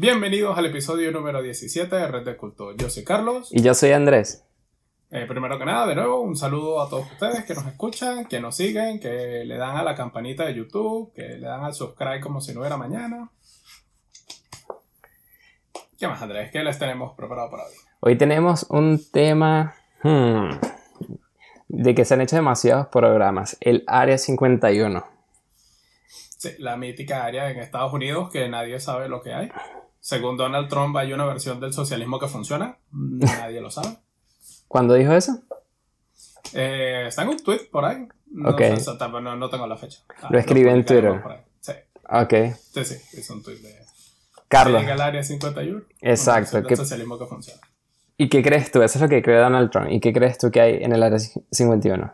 Bienvenidos al episodio número 17 de Red de Culto. Yo soy Carlos. Y yo soy Andrés. Eh, primero que nada, de nuevo, un saludo a todos ustedes que nos escuchan, que nos siguen, que le dan a la campanita de YouTube, que le dan al subscribe como si no hubiera mañana. ¿Qué más, Andrés? ¿Qué les tenemos preparado para hoy? Hoy tenemos un tema hmm, de que se han hecho demasiados programas, el Área 51. Sí, la mítica área en Estados Unidos que nadie sabe lo que hay. Según Donald Trump hay una versión del socialismo que funciona, nadie lo sabe. ¿Cuándo dijo eso? Eh, está en un tweet por ahí. No, Ok. sé no, no tengo la fecha. Ah, Lo escribí en Twitter. Sí, Ok. sí, sí, es un tweet de... Carlos, Llega al área 51. Exacto, que- socialismo que funciona. ¿y qué crees tú? Eso es lo que cree Donald Trump. ¿Y qué crees tú que hay en el Área 51?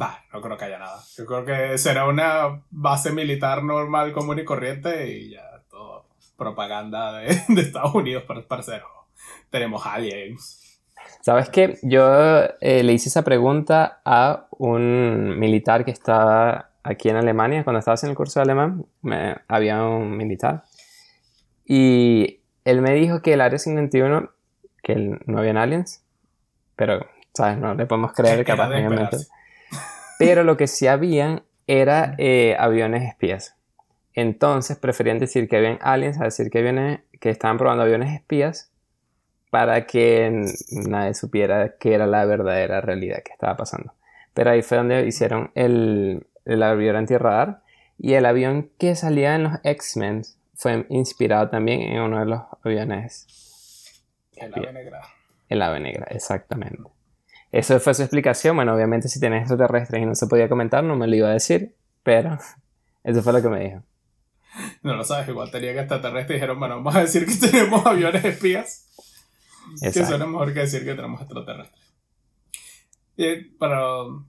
Va, no creo que haya nada. Yo creo que será una base militar normal, común y corriente y ya propaganda de, de Estados Unidos para parcero. Tenemos aliens. ¿Sabes qué? Yo eh, le hice esa pregunta a un militar que estaba aquí en Alemania, cuando estaba haciendo el curso de alemán, me- había un militar. Y él me dijo que el Área 51, que no habían aliens, pero, ¿sabes? No le podemos creer capaz. Pero lo que sí habían era eh, aviones espías. Entonces preferían decir que habían aliens a decir que, aviones, que estaban probando aviones espías para que nadie supiera qué era la verdadera realidad que estaba pasando. Pero ahí fue donde hicieron el, el avión antirradar y el avión que salía en los X-Men fue inspirado también en uno de los aviones, El ave negra. el ave negra, exactamente. Eso fue su explicación. Bueno, obviamente si tenés extraterrestres y no se podía comentar, no me lo iba a decir, pero eso fue lo que me dijo. No lo sabes, igual tenía que extraterrestres y dijeron, bueno, vamos a decir que tenemos aviones espías. Que Exacto. suena mejor que decir que tenemos extraterrestres. Y, pero,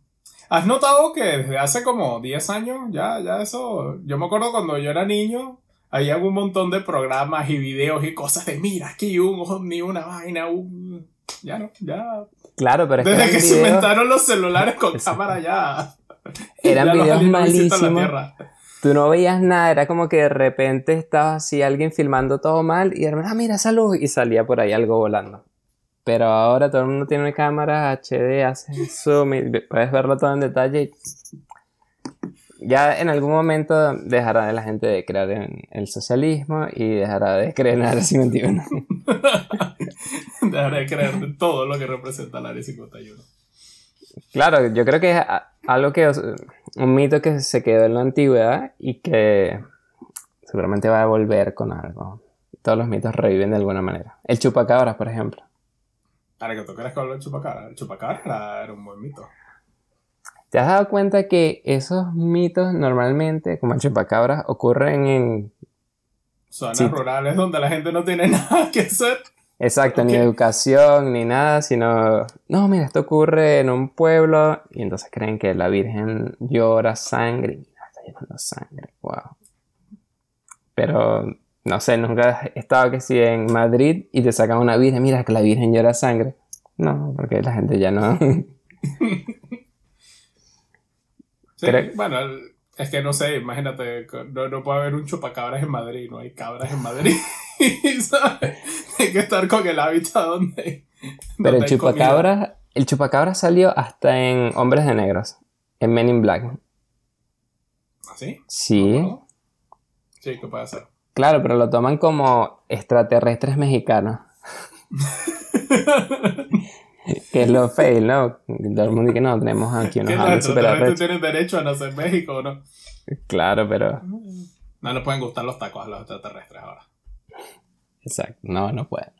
¿has notado que desde hace como 10 años, ya, ya eso, yo me acuerdo cuando yo era niño, había un montón de programas y videos y cosas de, mira, aquí un ovni, una vaina, un... Ya no, ya. Claro, pero es que Desde eran que se inventaron los celulares con cámara ya. Eran ya videos malísimos. Tú no veías nada, era como que de repente estaba así alguien filmando todo mal y era, ah, mira esa luz, y salía por ahí algo volando. Pero ahora todo el mundo tiene una cámara HD, hace zoom y puedes verlo todo en detalle. Ya en algún momento dejará de la gente de creer en el socialismo y dejará de creer en el área 51. Dejaré de creer de todo lo que representa el Área 51. Claro, yo creo que algo que, un mito que se quedó en la antigüedad y que seguramente va a volver con algo. Todos los mitos reviven de alguna manera. El chupacabras, por ejemplo. Para que tú creas que hablo del chupacabra. El chupacabra era, era un buen mito. ¿Te has dado cuenta que esos mitos normalmente, como el chupacabras, ocurren en... Zonas Sí. rurales donde la gente no tiene nada que hacer. Exacto, ni educación, ni nada, sino... No, mira, esto ocurre en un pueblo y entonces creen que la Virgen llora sangre. y Mira, está llorando sangre, wow. Pero, no sé, nunca he estado que si en Madrid y te sacan una Virgen, mira que la Virgen llora sangre. No, porque la gente ya no... Sí, Creo- Bueno, el- es que no sé, imagínate, no, no puede haber un chupacabras en Madrid, no hay cabras en Madrid. ¿sabes? Hay que estar con el hábitat donde. Pero el chupacabras, el chupacabras salió hasta en Hombres de Negros, en Men in Black. ¿Ah, sí? Sí. Sí, ¿qué puede hacer? claro, pero lo toman como extraterrestres mexicanos. Que es lo fail, ¿no? Todo el mundo dice que no, tenemos aquí unos ¿Que los aliens super extraterrestres arrechos. tienen derecho a nacer en México o no? Claro, pero. No les pueden gustar los tacos a los extraterrestres ahora. Exacto. No, no puede.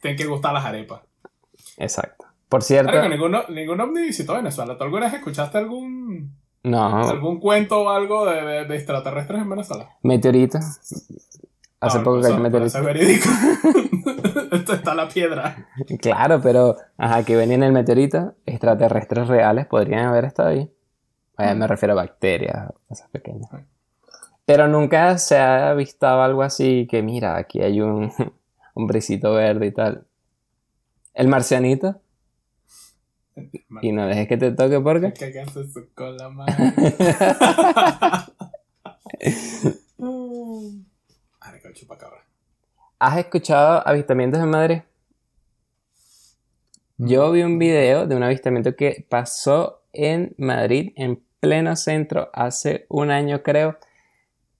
Tienen que gustar las arepas. Exacto. Por cierto, Claro, que ningún, ningún ovni visitó Venezuela. ¿Tú alguna vez escuchaste algún, no. algún cuento o algo de, de- de extraterrestres en Venezuela? Meteorito. Hace No, poco cayó un meteorito. Esto está la piedra. Claro, pero. Ajá, que venía en el meteorito. Extraterrestres reales podrían haber estado ahí. Eh, me refiero a bacterias, cosas pequeñas. Pero nunca se ha visto algo así que, mira, aquí hay un, brisito verde y tal. El marcianito. Y no dejes que te toque porque. Que cagaste su cola, madre. El ¿Has escuchado avistamientos en Madrid? Yo vi un video de un avistamiento que pasó en Madrid, en pleno centro, hace un año creo.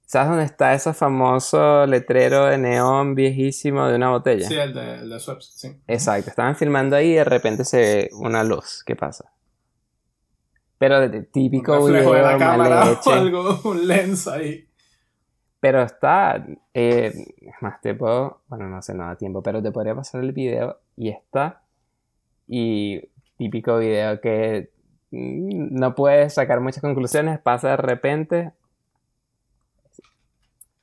¿Sabes dónde está ese famoso letrero de neón viejísimo de una botella? Sí, el de, el de Schweppes, sí. Exacto, estaban filmando ahí y de repente se ve una luz. ¿Qué pasa? Pero de- típico Un reflejo de video la cámara o algo, un lens ahí. Pero está. eh, es más, te puedo. Bueno, no sé, no da tiempo, pero te podría pasar el video y está. Y típico video que mm, no puedes sacar muchas conclusiones, pasa de repente.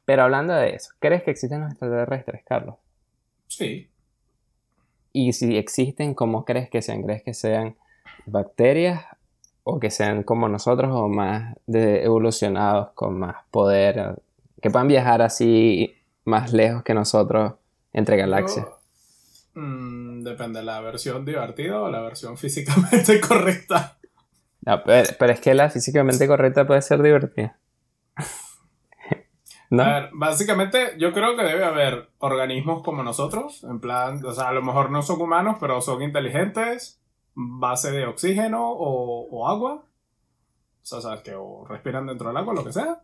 Pero hablando de eso, ¿crees que existen los extraterrestres, Carlos? Sí. Y si existen, ¿cómo crees que sean? ¿Crees que sean bacterias o que sean como nosotros o más de- evolucionados con más poder? Que puedan viajar así más lejos que nosotros entre galaxias. Yo- mm, depende de la versión divertida o la versión físicamente correcta. No, pero, pero es que la físicamente correcta puede ser divertida. ¿No? A ver, básicamente yo creo que debe haber organismos como nosotros, en plan, o sea, a lo mejor no son humanos, pero son inteligentes, base de oxígeno o, o agua. O sea, sabes que o respiran dentro del agua, lo que sea.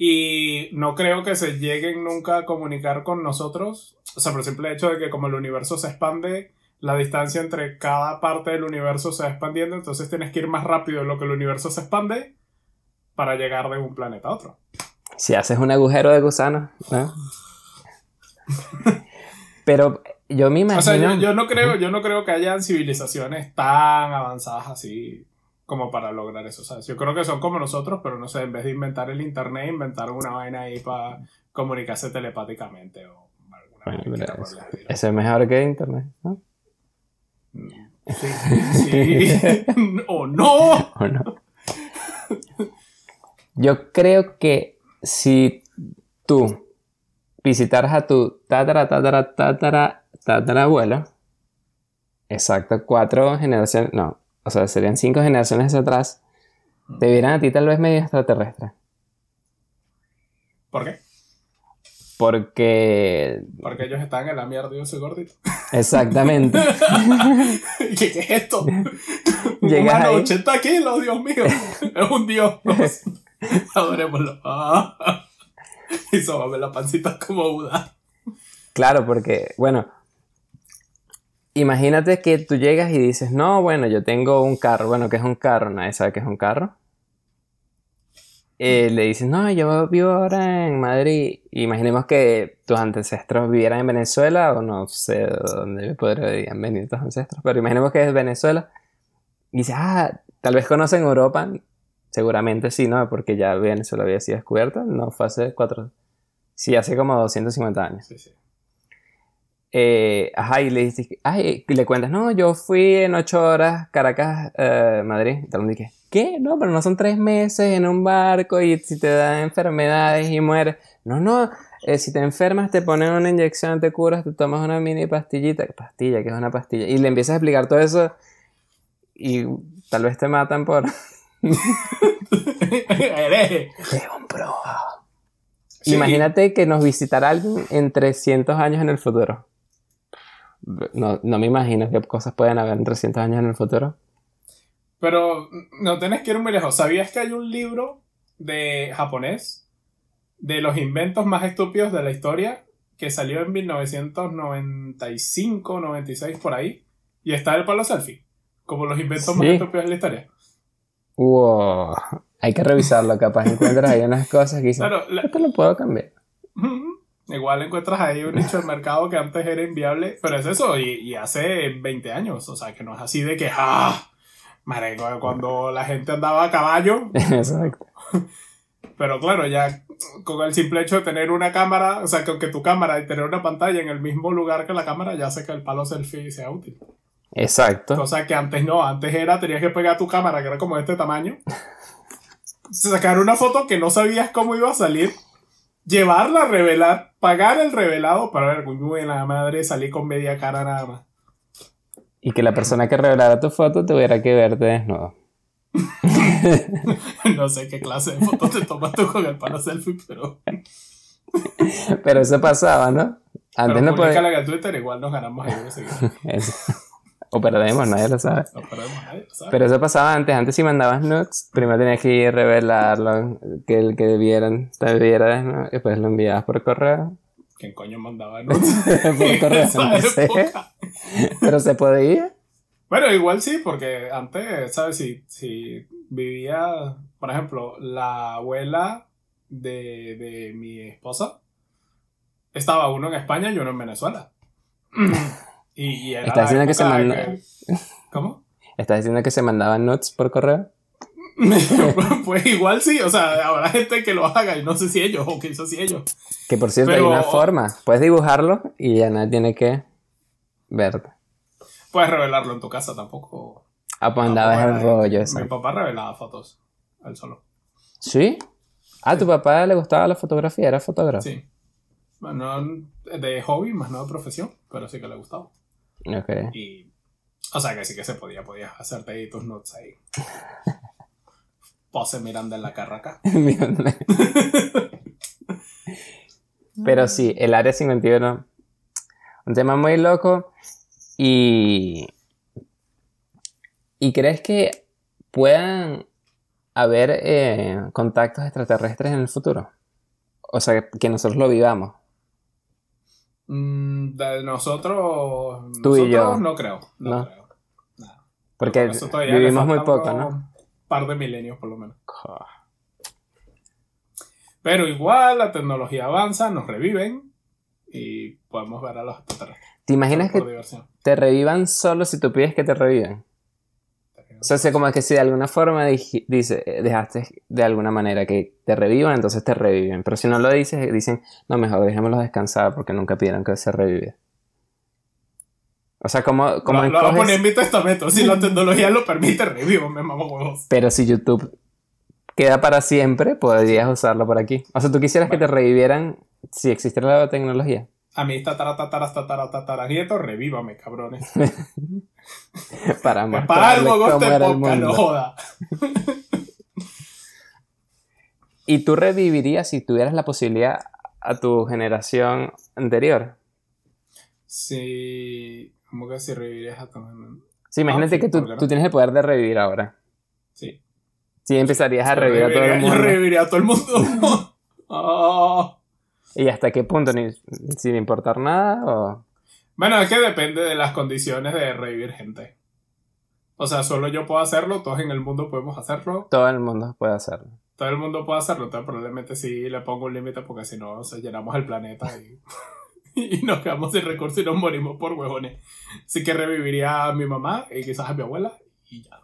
Y no creo que se lleguen nunca a comunicar con nosotros. O sea, por el simple hecho de que como el universo se expande, la distancia entre cada parte del universo se va expandiendo, entonces tienes que ir más rápido en lo que el universo se expande para llegar de un planeta a otro. Si haces un agujero de gusano, ¿no? Pero yo me imagino. O sea, yo, yo no creo, yo no creo que hayan civilizaciones tan avanzadas así como para lograr eso. ¿sabes? Yo creo que son como nosotros, pero no sé, en vez de inventar el internet, inventaron una vaina ahí para comunicarse telepáticamente o alguna Bueno, estilo. eso es mejor que internet, ¿no? Sí, sí. o no. ¿O no? Yo creo que si tú visitaras a tu tatara, tatara, tatara, tatarabuelo, exacto, cuatro generaciones, no, o sea, serían cinco generaciones hacia atrás, te vieran a ti tal vez medio extraterrestre. ¿Por qué? Porque, Porque ellos están en la mierda y yo soy gordito. exactamente, ¿Qué, es esto? Llegas humano ahí. 80 kilos, Dios mío. Es un dios. Adorémoslo. Y sobame la pancita como Buda. Claro, porque, bueno, imagínate que tú llegas y dices, no, bueno, yo tengo un carro. Bueno, ¿qué es un carro? Nadie sabe qué es un carro. Eh, le dices, no, yo vivo ahora en Madrid. Imaginemos que tus ancestros vivieran en Venezuela, o no sé de dónde podrían venir tus ancestros, pero imaginemos que es Venezuela. Y dices, ah, tal vez conocen Europa. Seguramente sí, ¿no? Porque ya Venezuela había sido descubierta. No fue hace cuatro. Sí, hace como 250 años. Sí, sí. Eh, ajá, y le dices, ay, y le cuentas, no, yo fui en ocho horas Caracas, eh, Madrid. Y el mundo dice, ¿qué? No, pero no son tres meses en un barco y si te dan enfermedades y mueres. No, no, eh, si te enfermas te ponen una inyección, te curas, te tomas una mini pastillita. ¿Qué pastilla? ¿Qué es una pastilla? Y le empiezas a explicar todo eso y tal vez te matan por... Imagínate que nos visitara alguien en 300 años en el futuro. No, no me imagino qué cosas pueden haber en 300 años en el futuro. Pero no tenés que ir muy lejos. ¿Sabías que hay un libro de japonés de los inventos más estúpidos de la historia que salió en 1995, 96 por ahí? Y está el palo selfie. Como los inventos más estúpidos de la historia. Wow. Hay que revisarlo, capaz encuentras ahí unas cosas que dices, Claro, la- esto lo puedo cambiar. Igual encuentras ahí un nicho de mercado que antes era inviable, pero es eso, y, y hace 20 años, o sea, que no es así de que, ¡ah! Marico, cuando la gente andaba a caballo, Exacto. pero claro, ya con el simple hecho de tener una cámara, o sea, que, que tu cámara y tener una pantalla en el mismo lugar que la cámara, ya hace que el palo selfie sea útil. Exacto. Cosa que antes no, antes era, tenías que pegar tu cámara, que era como de este tamaño, sacar una foto que no sabías cómo iba a salir, llevarla a revelar, pagar el revelado para ver, muy la madre, salí con media cara nada más. Y que la persona que revelara tu foto tuviera que verte desnudo. no sé qué clase de foto te tomas tú con el palo selfie, pero Pero eso pasaba, ¿no? Antes Pero no podía. Twitter, igual nos ganamos ahí de. O perdemos, nadie lo sabe. No perdemos nadie, ¿sabes? Pero eso pasaba antes. Antes si mandabas nudes, primero tenías que ir a revelarlo, que el que vieran te viera, ¿no? y después lo enviabas por correo. ¿Quién coño mandaba no? por correo, no sé. Pero se podía. Bueno, igual sí, porque antes, ¿sabes? Si, si vivía, por ejemplo, la abuela de, de mi esposa, estaba uno en España y uno en Venezuela. Y, y Estás diciendo que se manda- que- ¿Cómo? ¿Estás diciendo que se mandaban nudes por correo? pues igual sí, o sea, habrá gente que lo haga y no sé si ellos o quizás si ellos. Que por cierto, Pero- hay una forma. Puedes dibujarlo y ya nadie tiene que verte. Puedes revelarlo en tu casa tampoco. Ah, pues andabas el rollo Mi papá revelaba fotos, él solo. ¿Sí? Ah, ¿tu papá le gustaba la fotografía? ¿Era fotógrafo? Sí. Bueno, no de hobby, más no de profesión, pero sí que le gustaba. Ok. Y. O sea que sí que se podía, podías hacerte ahí tus notes ahí. Pose Miranda en la carraca. Pero sí, el área 51. Un tema muy loco. Y. ¿Y crees que puedan haber eh, contactos extraterrestres en el futuro? O sea, que nosotros lo vivamos. Mm, de nosotros. Tú y yo. No creo. No, No. creo. Porque vivimos muy poco, ¿no? Un par de milenios por lo menos. Pero igual la tecnología avanza, nos reviven y podemos ver a los extraterrestres. ¿Te imaginas que diversión. te revivan solo si tú pides que te revivan? O sea, es como que si de alguna forma dij- dice, eh, dejaste de alguna manera que te revivan, entonces te reviven. Pero si no lo dices, dicen, no, mejor dejémoslos descansar porque nunca pidieron que se revive. O sea, como, como lo, lo voy a poner en mi testamento. Si la tecnología lo permite, revivo, me mamo huevos. Pero si YouTube queda para siempre, podrías usarlo por aquí. O sea, tú quisieras que te revivieran si existiera la tecnología. A mí, tatara, tatara, tatara, tatara, nieto, revívame, cabrones. Para mostrarles para algo el podcast, no mundo. joda. ¿Y tú revivirías si tuvieras la posibilidad a tu generación anterior? Si. ¿Cómo que si revivirías a tu Sí, imagínate sí, que tú, tú tienes el poder de revivir ahora. Sí. Sí, empezarías a revivir a todo el Reviviría- Yo mundo. reviviría a todo el mundo. Ah. ¿Y hasta qué punto? Ni, sin importar nada? O... Bueno, es que depende de las condiciones de revivir gente. O sea, solo yo puedo hacerlo, todos en el mundo podemos hacerlo, Todo el mundo puede hacerlo. todo el mundo puede hacerlo, entonces probablemente sí le pongo un límite porque si no, o sea, llenamos el planeta y, y nos quedamos sin recursos y nos morimos por huevones. Así que reviviría a mi mamá y quizás a mi abuela y ya.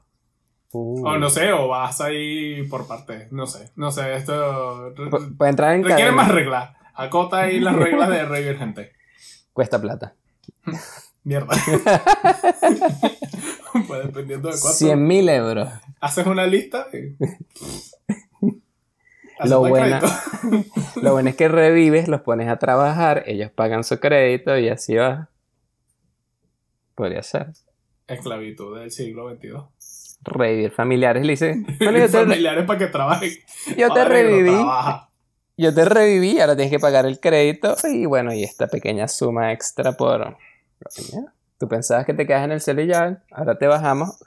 Uh. O no sé, o vas ahí por partes, no sé, no sé, esto Puede entrar en requiere cadena. más reglas. Acota ahí las reglas de revivir gente. Cuesta plata. Mierda. pues dependiendo de cuánto. 100 mil euros. Haces una lista y... Lo crédito. Lo bueno es que revives, los pones a trabajar, ellos pagan su crédito y así va. Podría ser. Esclavitud del siglo XXII. Revivir familiares. Le bueno, te, Familiares para que trabajen. yo te Padre, reviví. Yo te reviví, ahora tienes que pagar el crédito. Y bueno, y esta pequeña suma extra por. Tú pensabas que te quedas en el ya, ahora te bajamos.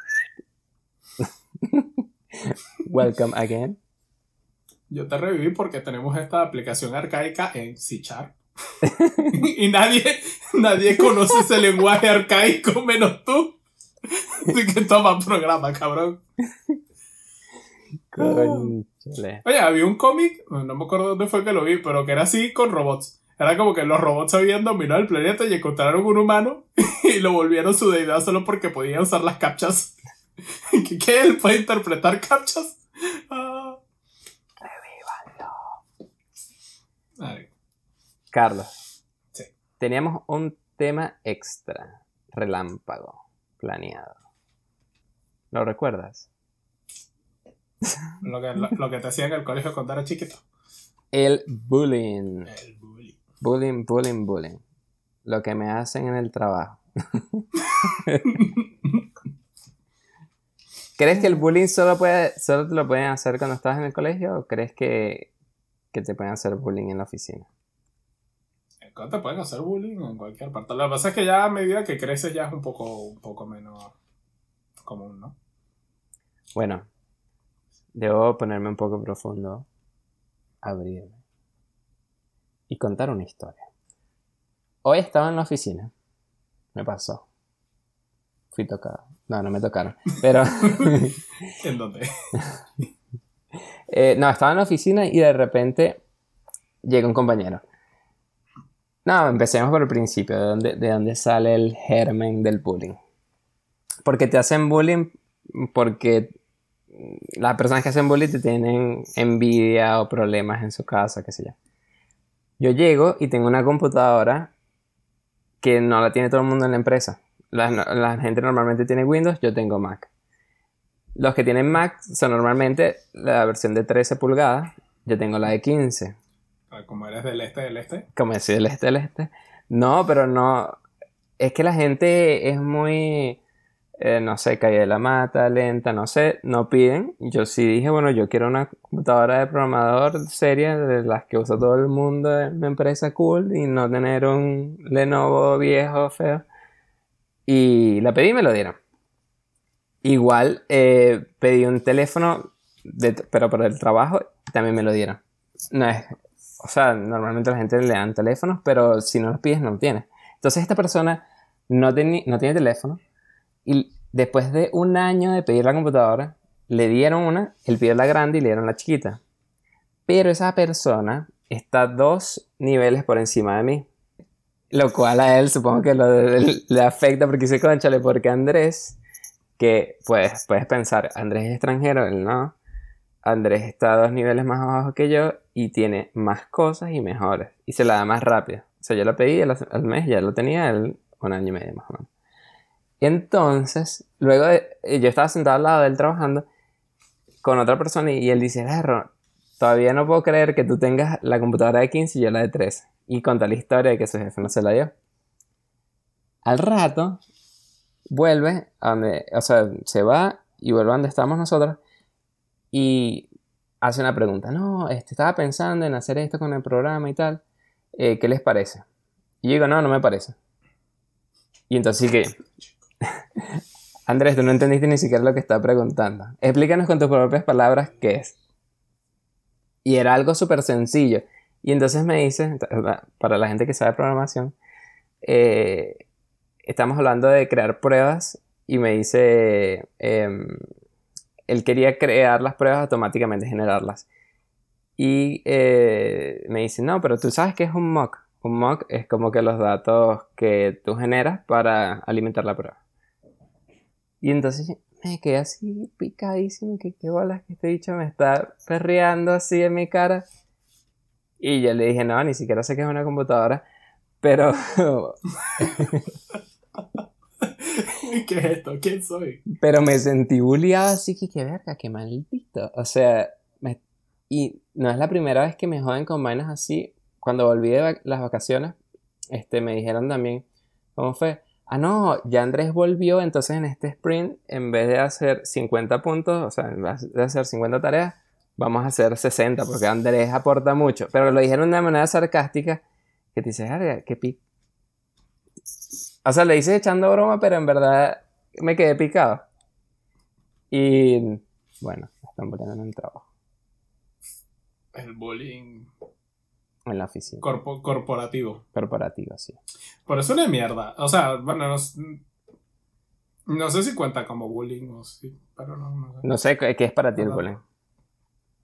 Welcome again. Yo te reviví porque tenemos esta aplicación arcaica en C Sharp. y nadie, nadie conoce ese lenguaje arcaico menos tú. Así que toma programa, cabrón. Conchale. Oye, había un cómic, no me acuerdo dónde fue que lo vi, pero que era así con robots. Era como que los robots habían dominado el planeta y encontraron un humano y lo volvieron su deidad solo porque podía usar las captchas. ¿Qué, qué? ¿Él puede interpretar captchas? Ah. Carlos. Sí. Teníamos un tema extra, relámpago, planeado. ¿Lo recuerdas? Lo que, lo, lo que te hacía en el colegio cuando era chiquito. El bullying. El bullying. Bullying, bullying, bullying. Lo que me hacen en el trabajo. ¿Crees que el bullying solo, puede, solo te lo pueden hacer cuando estás en el colegio o crees que, que te pueden hacer bullying en la oficina? te pueden hacer bullying en cualquier parte. Lo que pasa es que ya a medida que creces ya es un poco, un poco menos común, ¿no? Bueno, debo ponerme un poco profundo, abrirme y contar una historia. Hoy estaba en la oficina. Me pasó. Fui tocado. No, no me tocaron. Pero. ¿En dónde? Eh, no, estaba en la oficina y de repente llega un compañero. No, empecemos por el principio, de dónde, de dónde sale el germen del bullying. Porque te hacen bullying porque las personas que hacen bullying tienen envidia o problemas en su casa, qué sé yo. Yo llego y tengo una computadora que no la tiene todo el mundo en la empresa. La, la gente normalmente tiene Windows, yo tengo Mac. Los que tienen Mac son normalmente la versión de 13 pulgadas, yo tengo la de 15. Ah, Como eres del este del este. Como decir del este del este. No, pero no. Es que la gente es muy. Eh, no sé, calle de la mata, lenta, no sé, no piden. Yo sí dije, bueno, yo quiero una computadora de programador seria, de las que usa todo el mundo en una empresa cool, y no tener un Lenovo viejo, feo. Y la pedí y me lo dieron. Igual eh, pedí un teléfono, de- pero para el trabajo también me lo dieron. No es, o sea, normalmente la gente le dan teléfonos, pero si no los pides, no lo tienes. Entonces esta persona no, no tiene teléfono y después de un año de pedir la computadora, le dieron una, él pidió la grande y le dieron la chiquita. Pero esa persona está dos niveles por encima de mí. Lo cual a él supongo que le afecta porque dice, conchale, porque Andrés, que pues puedes pensar, Andrés es extranjero, él no. Andrés está dos niveles más abajo que yo y tiene más cosas y mejores. Y se la da más rápido. O sea, yo la pedí al, al mes, ya lo tenía él un año y medio más o menos. Entonces, luego eh, yo estaba sentado al lado de él trabajando con otra persona y él dice, Erro, todavía no puedo creer que tú tengas la computadora de 15 y yo la de 13. Y conta la historia de que su jefe no se la dio. Al rato, vuelve a o sea, se va y vuelve a donde estamos nosotros y hace una pregunta. No, este, estaba pensando en hacer esto con el programa y tal. eh, ¿Qué les parece? Y yo digo, no, no me parece. Y entonces sí que... Andrés, tú no entendiste ni siquiera lo que estaba preguntando. Explícanos con tus propias palabras qué es. Y era algo súper sencillo. Y entonces me dice, para la gente que sabe programación, eh, estamos hablando de crear pruebas y me dice, em, él quería crear las pruebas automáticamente, generarlas. Y eh, me dice, no, pero tú sabes que es un mock. Un mock es como que los datos que tú generas para alimentar la prueba. Y entonces me quedé así picadísimo, que qué bolas que este dicho me está perreando así en mi cara. Y yo le dije, no, ni siquiera sé que es una computadora, pero ¿Qué es esto? ¿Quién soy? Pero me sentí bulliado así que qué verga, qué maldito. O sea, me- y no es la primera vez que me joden con vainas así. Cuando volví de las vacaciones, este, me dijeron también, ¿cómo fue? Ah, no, ya Andrés volvió, entonces en este sprint, en vez de hacer 50 puntos, o sea, en vez de hacer 50 tareas, vamos a hacer 60, porque Andrés aporta mucho. Pero lo dijeron de manera sarcástica, que te dices, "Verga, qué pic. O sea, le hice echando broma, pero en verdad me quedé picado. Y bueno, me están poniendo en el trabajo, El bullying en la oficina corpo- corporativo. corporativa, sí. Por eso no es mierda. O sea, bueno, no, no sé si cuenta como bullying o sí, pero no, no sé. No sé qué es para ti el bullying.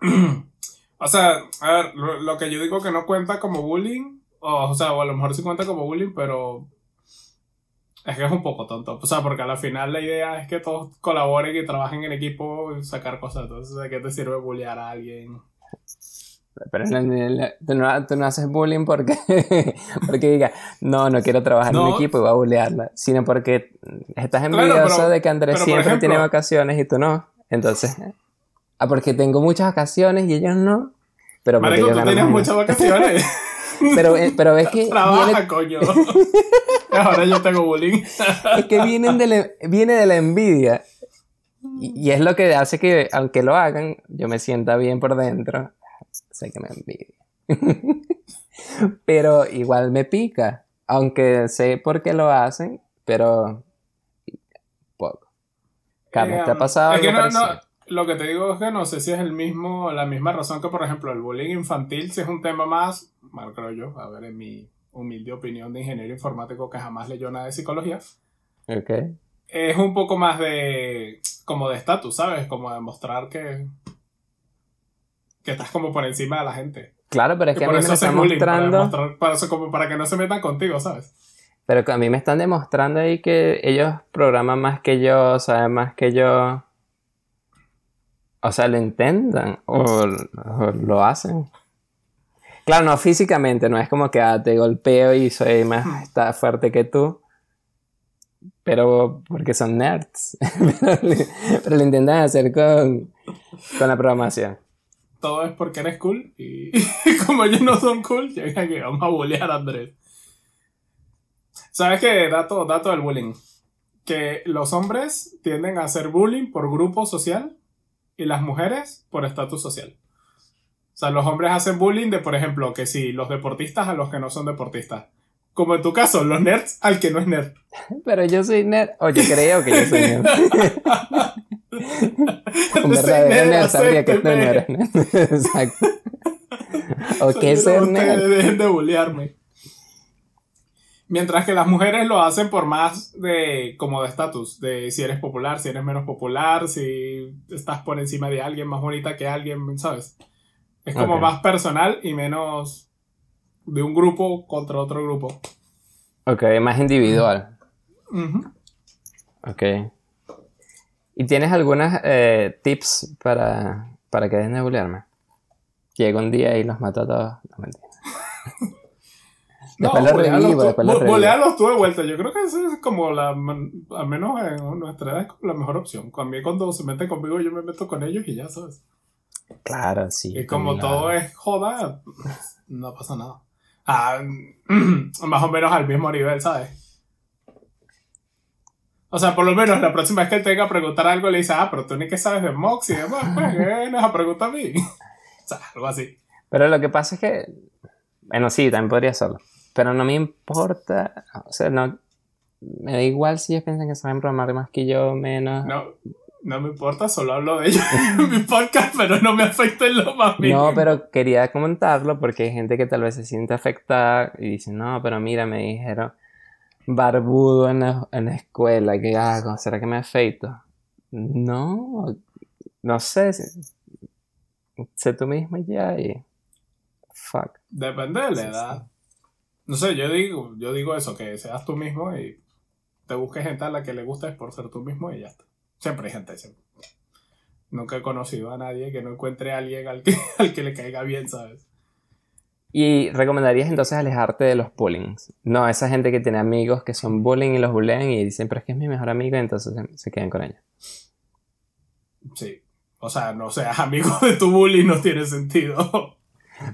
O sea, a ver, lo, lo que yo digo que no cuenta como bullying, o, o sea, o a lo mejor sí cuenta como bullying, pero es que es un poco tonto. O sea, porque al final la idea es que todos colaboren y trabajen en equipo y sacar cosas. Entonces, ¿de qué te sirve bullear a alguien? Pero en el- tú, no, tú no haces bullying porque, porque diga, no, no quiero trabajar en un No. equipo y voy a bullearla, sino porque estás Claro, envidioso pero- de que Andrés siempre ejemplo- tiene vacaciones y tú no. Entonces, ah, porque tengo muchas vacaciones y ellos no. Pero porque Marico, tú tienes muchas vacaciones. Pero, eh, pero es que viene, Trabaja, coño. Ahora yo tengo bullying. es que vienen de la- viene de la envidia. Y, y es lo que hace que, aunque lo hagan, yo me sienta bien por dentro. Sé que me envidia. pero igual me pica. Aunque sé por qué lo hacen, pero poco. Carlos, ¿te ha Eh, pasado es que algo no- no, parecido? lo que te digo es que no sé si es el mismo, la misma razón que, por ejemplo, el bullying infantil, si es un tema más, mal creo yo, a ver, en mi humilde opinión de ingeniero informático que jamás leyó nada de psicología, Ok. es un poco más de, como de estatus, ¿sabes? Como demostrar que, que estás como por encima de la gente. Claro, pero es que a mí me lo están para, mostrando. demostrar, para, eso, como para que no se metan contigo, ¿sabes? Pero que a mí me están demostrando ahí que ellos programan más que yo, saben más que yo. O sea, lo intentan o, o lo hacen. Claro, no físicamente, no es como que ah, te golpeo y soy más está fuerte que tú. Pero porque son nerds. pero, pero lo intentan hacer con, con la programación. Todo es porque eres cool y como ellos no son cool, llegan que vamos a bullear a Andrés. ¿Sabes qué? Dato, dato del bullying. Que los hombres tienden a hacer bullying por grupo social y las mujeres por estatus social. O sea, los hombres hacen bullying de, por ejemplo, que si los deportistas a los que no son deportistas. Como en tu caso, los nerds al que no es nerd. Pero yo soy nerd. O yo creo que yo soy nerd. Un verdadero nerd, sabría que tú no eres nerd. Exacto. O Soy es ser nerd, Dejen de bullearme. Mientras que las mujeres lo hacen por más de como de estatus, de si eres popular, si eres menos popular, si estás por encima de alguien más bonita que alguien, ¿sabes? Es como más personal y menos de un grupo contra otro grupo. Ok, más individual. Ujú. Ok. ¿Y tienes algunas eh, tips para, para que dejen de bullearme? Llega un día y los mato a todos. No, mentira. Después lo bolealos revivo, tú- después lo bo- revivo. tú de vuelta. Yo creo que esa es como la, al menos en nuestra edad, es como la mejor opción. A mí cuando se meten conmigo, yo me meto con ellos y ya sabes. Claro, sí. Y como todo hago. es joda, no pasa nada. Ah, más o menos al mismo nivel, ¿sabes? O sea, por lo menos la próxima vez que él tenga a preguntar algo, le dice, ah, pero tú ni que sabes de Mox y demás, pues, ¿qué vienes a preguntar a mí? o sea, algo así. Pero lo que pasa es que. Bueno, sí, también podría hacerlo. Pero no me importa. O sea, no. Me da igual si ellos piensan que saben programar más que yo, menos. No, no me importa, solo hablo de ellos en mi podcast, pero no me afecta en lo más mínimo. No, pero quería comentarlo porque hay gente que tal vez se siente afectada y dice, no, pero mira, me dijeron barbudo en la, en la escuela, ¿qué hago? ¿Será que me afeito? No, no sé, sé- tú mismo ya y fuck. Depende de la Sí, edad. No sé, yo digo, yo digo eso, que seas tú mismo y te busques gente a la que le gustes por ser tú mismo y ya está. Siempre hay gente, siempre. Nunca he conocido a nadie que no encuentre a alguien al que, al que le caiga bien, ¿sabes? Y recomendarías entonces alejarte de los bullying. No, esa gente que tiene amigos que son bullying y los bullean y dicen, pero es que es mi mejor amigo y entonces se, quedan con ellos. Sí. O sea, no seas amigo de tu bully, no tiene sentido.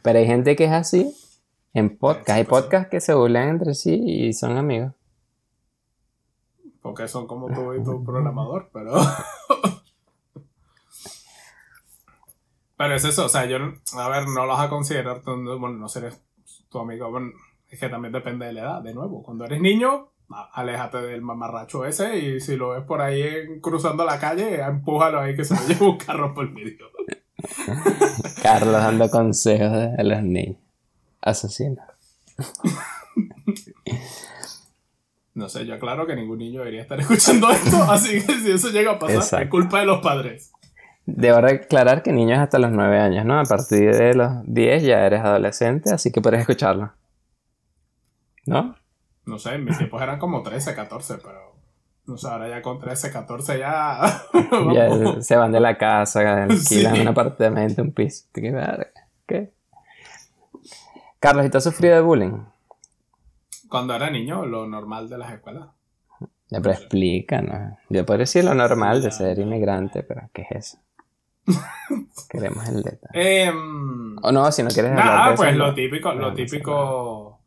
Pero hay gente que es así en podcast. Hay sí, podcasts que se burlan entre sí y son amigos. Porque son como tú y tu programador, pero. pero es eso, o sea, yo, a ver, no los vas a considerar, bueno, no seré tu amigo, bueno, es que también depende de la edad, de nuevo. Cuando eres niño, a- aléjate del mamarracho ese y si lo ves por ahí en- cruzando la calle, empújalo ahí que se lo lleve un carro por medio. Carlos dando consejos a los niños. Asesinos. No sé, yo aclaro que ningún niño debería estar escuchando esto, así que si eso llega a pasar, Exacto. es culpa de los padres. Debo aclarar que niños hasta los 9 años, ¿no? A partir de los 10 ya eres adolescente, así que puedes escucharlo. ¿No? No sé, en mis tiempos eran como 13, 14, pero. No sé, ahora ya con 13, 14 ya. Ya se van de la casa, alquilan Sí. un apartamento, un piso. ¿Qué? ¿Qué? Carlos, ¿y tú has sufrido de bullying? Cuando era niño, lo normal de las escuelas. Ya, pero explica, ¿no? Yo podría decir lo normal de ser inmigrante, pero ¿qué es eso? Queremos el detalle. Em, O no, si no quieres hablar de nada, eso, pues lo típico, No, lo típico.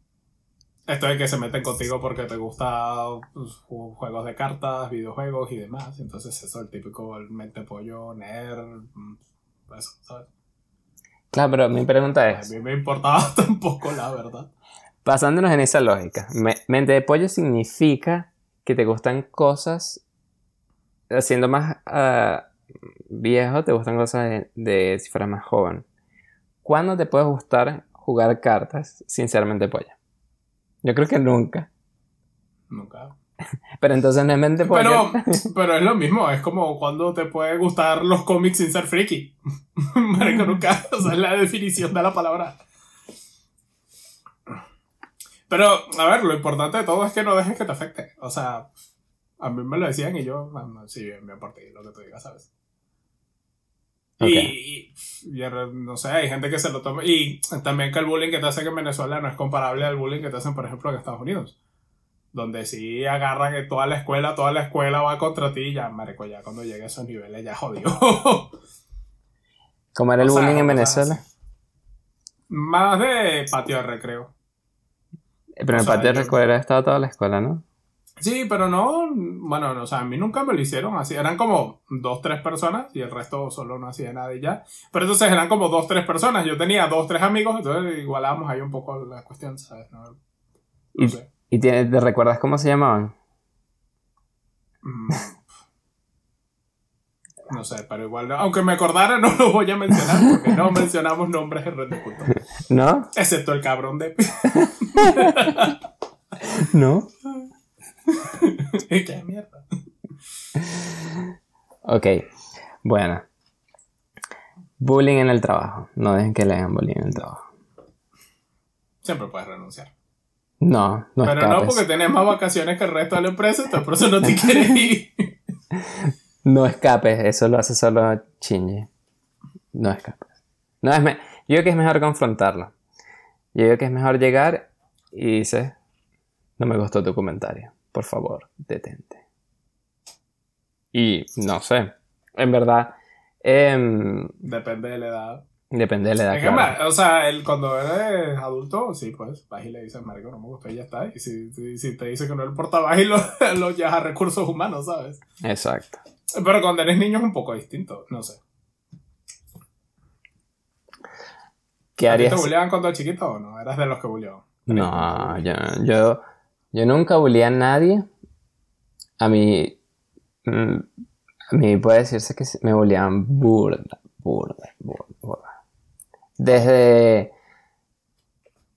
Esto de que se meten contigo porque te gusta pues, ju- juegos de cartas, videojuegos y demás. Entonces, eso, el típico el mente pollo, nerd, mm, eso, ¿sabes? Claro, pero mi pregunta A es, mí me importaba tampoco, la verdad. Basándonos en esa lógica, me- mente de pollo significa que te gustan cosas, eh, siendo más ah, viejo, te gustan cosas de, de si fueras más joven. ¿Cuándo te puede gustar jugar cartas sin ser mente pollo? Yo creo que nunca. Nunca. Pero entonces no es mente pollo. Pero, pero es lo mismo, es como cuando te puede gustar los cómics sin ser friki. Marico, nunca, o sea, es la definición de la palabra. Pero, a ver, lo importante de todo es que no dejes que te afecte. O sea, a mí me lo decían y yo, ah, sí, bien, bien por ti, lo que tú digas, ¿sabes? Y, y- no sé, hay gente que se lo toma. Y también que el bullying que te hacen en Venezuela no es comparable al bullying que te hacen, por ejemplo, en Estados Unidos. Donde sí agarran que toda la escuela, toda la escuela va contra ti y ya, marico, ya cuando llegue a esos niveles ya jodió. ¿Cómo era el O sea, bullying en Venezuela? Más de patio de recreo. Eh, Pero en o el sea, patio de yo- recreo estaba toda la escuela, ¿no? Sí, pero no, bueno, no, o sea, a mí nunca me lo hicieron así. Eran como dos, tres personas y el resto solo no hacía nada y ya. Pero entonces eran como dos, tres personas. Yo tenía dos, tres amigos, entonces igualamos ahí un poco la cuestión, ¿sabes? No, no Y- sé. ¿Y tiene- te recuerdas cómo se llamaban? Mm. No sé, pero igual, no- aunque me acordara, no lo voy a mencionar porque no mencionamos nombres en Red de Culto. ¿No? Excepto el cabrón de. ¿No? ¿Qué mierda? Ok, bueno. Bullying en el trabajo. No dejen que le hagan bullying en el trabajo. Siempre puedes renunciar. No, no pero no porque tenés más vacaciones que el resto de la empresa, entonces por eso no te quieres ir. No escapes, eso lo hace solo Shinji. No escapes. No, es me- Yo creo que es mejor confrontarlo. Yo creo que es mejor llegar y dices, no me gustó tu comentario. Por favor, detente. Y no sé, en verdad, em, Depende de la edad. Depende de la edad. Es que, claro. ma- o sea, el, cuando eres adulto, sí, pues vas y le dices, marico, no me gustó y ya está. Y si, si, si te dice que no le importa, y lo, lo llevas a recursos humanos, ¿sabes? Exacto. Pero cuando eres niño es un poco distinto, no sé. ¿Qué ¿A ti harías? te bulleaban cuando eras chiquito o no? ¿Eras de los que bulleaban? No, yo, yo, yo nunca bulleé a nadie. A mí, mm, a mí puede decirse que me bulleaban burda, burda, burda, burda. Desde,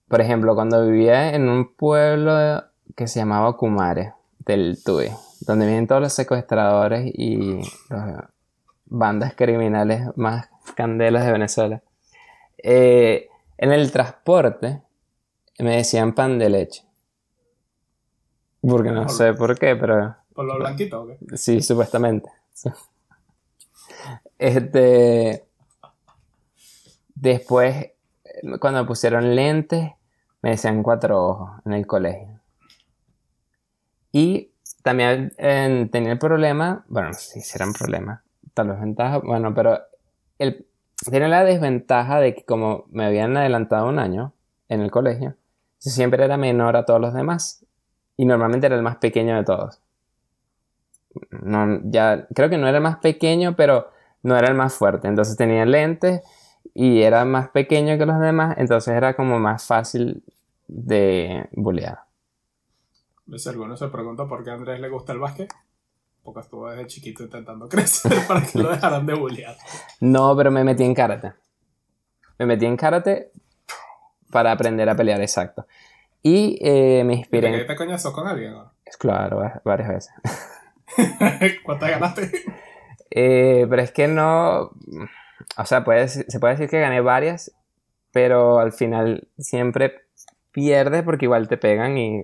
por ejemplo, cuando vivía en un pueblo que se llamaba Kumare, del Tui, donde vienen todos los secuestradores y las bandas criminales más candelas de Venezuela. Eh, en el transporte me decían pan de leche. Porque no sé por qué, pero ¿Por lo blanquito o qué? sí, supuestamente. Este. Después, cuando me pusieron lentes, me decían cuatro ojos en el colegio. Y también eh, tenía el problema, bueno, si era un problema, tal vez ventaja, bueno, pero el, tenía la desventaja de que como me habían adelantado un año en el colegio, yo siempre era menor a todos los demás y normalmente era el más pequeño de todos. No, ya, creo que no era el más pequeño, pero no era el más fuerte. Entonces tenía lentes y era más pequeño que los demás, entonces era como más fácil de bullear. Si alguno se pregunta por qué a Andrés le gusta el básquet, porque estuvo desde chiquito intentando crecer para que lo dejaran de bullear. No, pero me metí en karate. Me metí en karate para aprender a pelear, exacto. Y eh, me inspiré ¿Te coñazo con alguien? no? Claro, va- varias veces. ¿Cuántas ganaste? Eh, pero es que no... O sea, puede, se puede decir que gané varias, pero al final siempre pierdes porque igual te pegan y...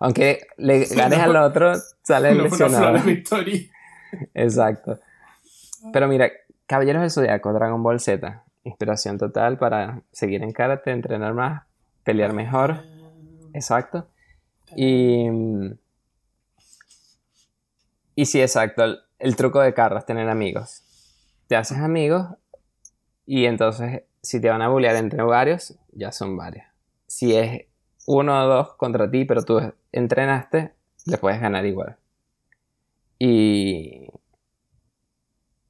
Aunque le ganes al otro, sales No una lesionado. de victoria. Exacto. Pero mira, Caballeros del Zodiaco, Dragon Ball Z. Inspiración total para seguir en karate, entrenar más, pelear mejor. Exacto. Y. Y sí, exacto. El, el truco de carro es tener amigos. Te haces amigos y entonces, si te van a bullear entre varios, ya son varios. Si es uno o dos contra ti, pero tú entrenaste, le puedes ganar igual. Y.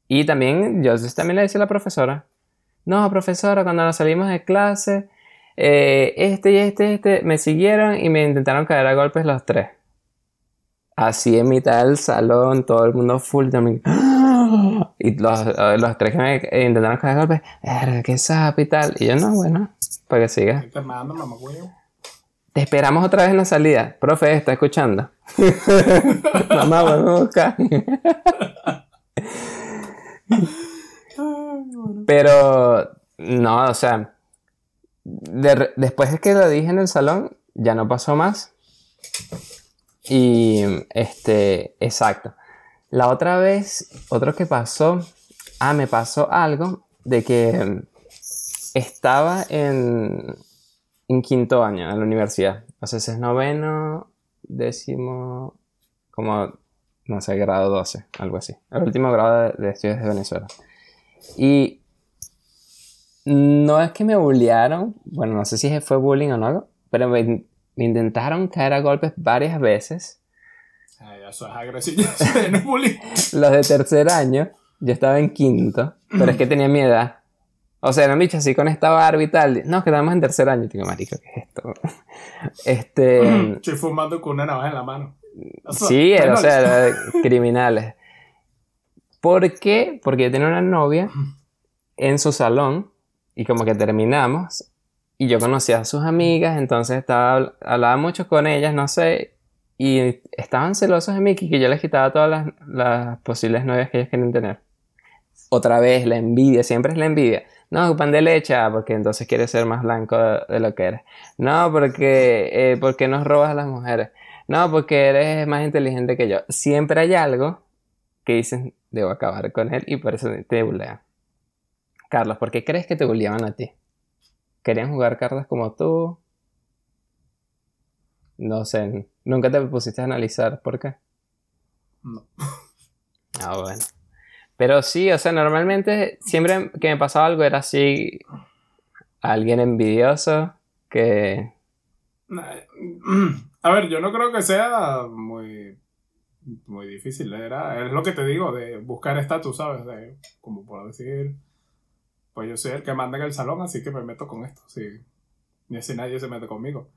Y también, yo también le decía a la profesora: no, profesora, cuando nos salimos de clase, eh, este y este, este, me siguieron y me intentaron caer a golpes los tres. Así en mitad del salón, todo el mundo full también. Y los, los tres que me intentaron caer golpes, qué sapo y tal. Y yo, no, bueno, para que siga. Te mando, mamá, huevo. Te esperamos otra vez en la salida. Profe, ¿está escuchando? Mamá, vamos a buscar. Pero, no, o sea, de- después de que lo dije en el salón, ya no pasó más. Y, este, exacto. La otra vez, otro que pasó, ah, me pasó algo de que estaba en, en quinto año en la universidad. O sea, ese es noveno, décimo, como, no sé, grado 12, algo así. El último grado de, de estudios de Venezuela. Y no es que me bullearon, bueno, no sé si fue bullying o no, pero me, me intentaron caer a golpes varias veces. Ay, eso es agresivo. Los de tercer año, yo estaba en quinto, pero es que tenía mi edad. O sea, me han dicho así con esta barba y tal. No, que estamos en tercer año. Digo, marico, ¿qué es esto? Este... Estoy fumando con una navaja en la mano. Eso, Sí, era, o sea, era criminales. ¿Por qué? Porque yo tenía una novia en su salón y como que terminamos y yo conocía a sus amigas, entonces estaba, hablaba mucho con ellas, no sé, y estaban celosos de mí que yo les quitaba todas las, posibles novias que ellos querían tener. Otra vez, la envidia, siempre es la envidia. No, pan de leche, ah, porque entonces quieres ser más blanco de, lo que eres. No, porque, eh, porque nos robas a las mujeres. No, porque eres más inteligente que yo. Siempre hay algo que dicen, debo acabar con él y por eso te bulean. Carlos, ¿por qué crees que te bulleaban a ti? ¿Querían jugar cartas como tú? No sé, nunca te pusiste a analizar por qué. No. Ah, bueno. Pero sí, o sea, normalmente siempre que me pasaba algo era así, alguien envidioso que... A ver, yo no creo que sea muy, muy difícil. Era, es lo que te digo, de buscar estatus, ¿sabes? De, como por decir, pues yo soy el que manda en el salón, así que me meto con esto. Sí. Ni así nadie se mete conmigo.